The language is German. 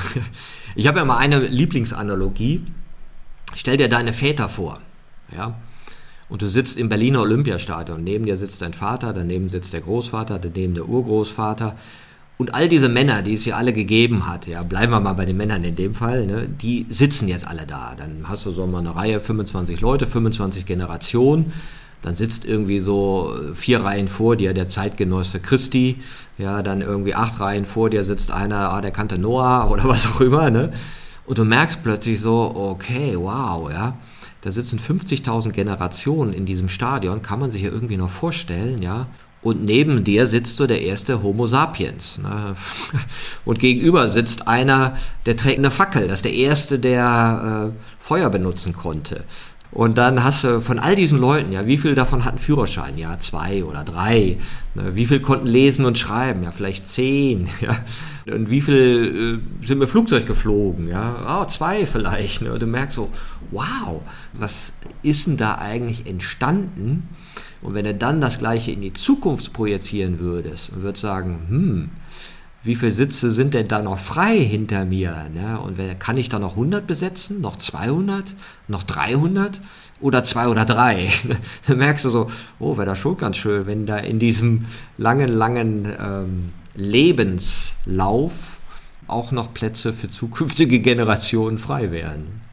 Ich habe ja mal eine Lieblingsanalogie. Stell dir deine Väter vor. Ja? Und du sitzt im Berliner Olympiastadion. Neben dir sitzt dein Vater, daneben sitzt der Großvater, daneben der Urgroßvater. Und all diese Männer, die es hier alle gegeben hat, ja, bleiben wir mal bei den Männern in dem Fall, ne, die sitzen jetzt alle da. Dann hast du so mal eine Reihe, 25 Leute, 25 Generationen. Dann sitzt irgendwie so vier Reihen vor dir der Zeitgenosse Christi. Ja, dann irgendwie acht Reihen vor dir sitzt einer, ah, der kannte Noah oder was auch immer, ne? Und du merkst plötzlich so, okay, wow, ja. Da sitzen 50.000 Generationen in diesem Stadion, kann man sich ja irgendwie noch vorstellen, ja und neben dir sitzt so der erste Homo sapiens. Ne? Und gegenüber sitzt einer, der trägt eine Fackel. Das ist der erste, der äh, Feuer benutzen konnte. Und dann hast du von all diesen Leuten, ja, wie viele davon hatten Führerschein? Ja, zwei oder drei. Ne? Wie viele konnten lesen und schreiben? Ja, vielleicht zehn. Ja. Und wie viele äh, sind mit Flugzeug geflogen? Ja, oh, zwei vielleicht. Ne? Und du merkst so, wow, was ist denn da eigentlich entstanden? Und wenn du dann das Gleiche in die Zukunft projizieren würdest und würdest sagen, hm, wie viele Sitze sind denn da noch frei hinter mir? Ne? Und kann ich da noch 100 besetzen, noch 200, noch 300 oder zwei oder drei? Dann merkst du so, oh, wäre das schon ganz schön, wenn da in diesem langen, langen ähm, Lebenslauf auch noch Plätze für zukünftige Generationen frei wären.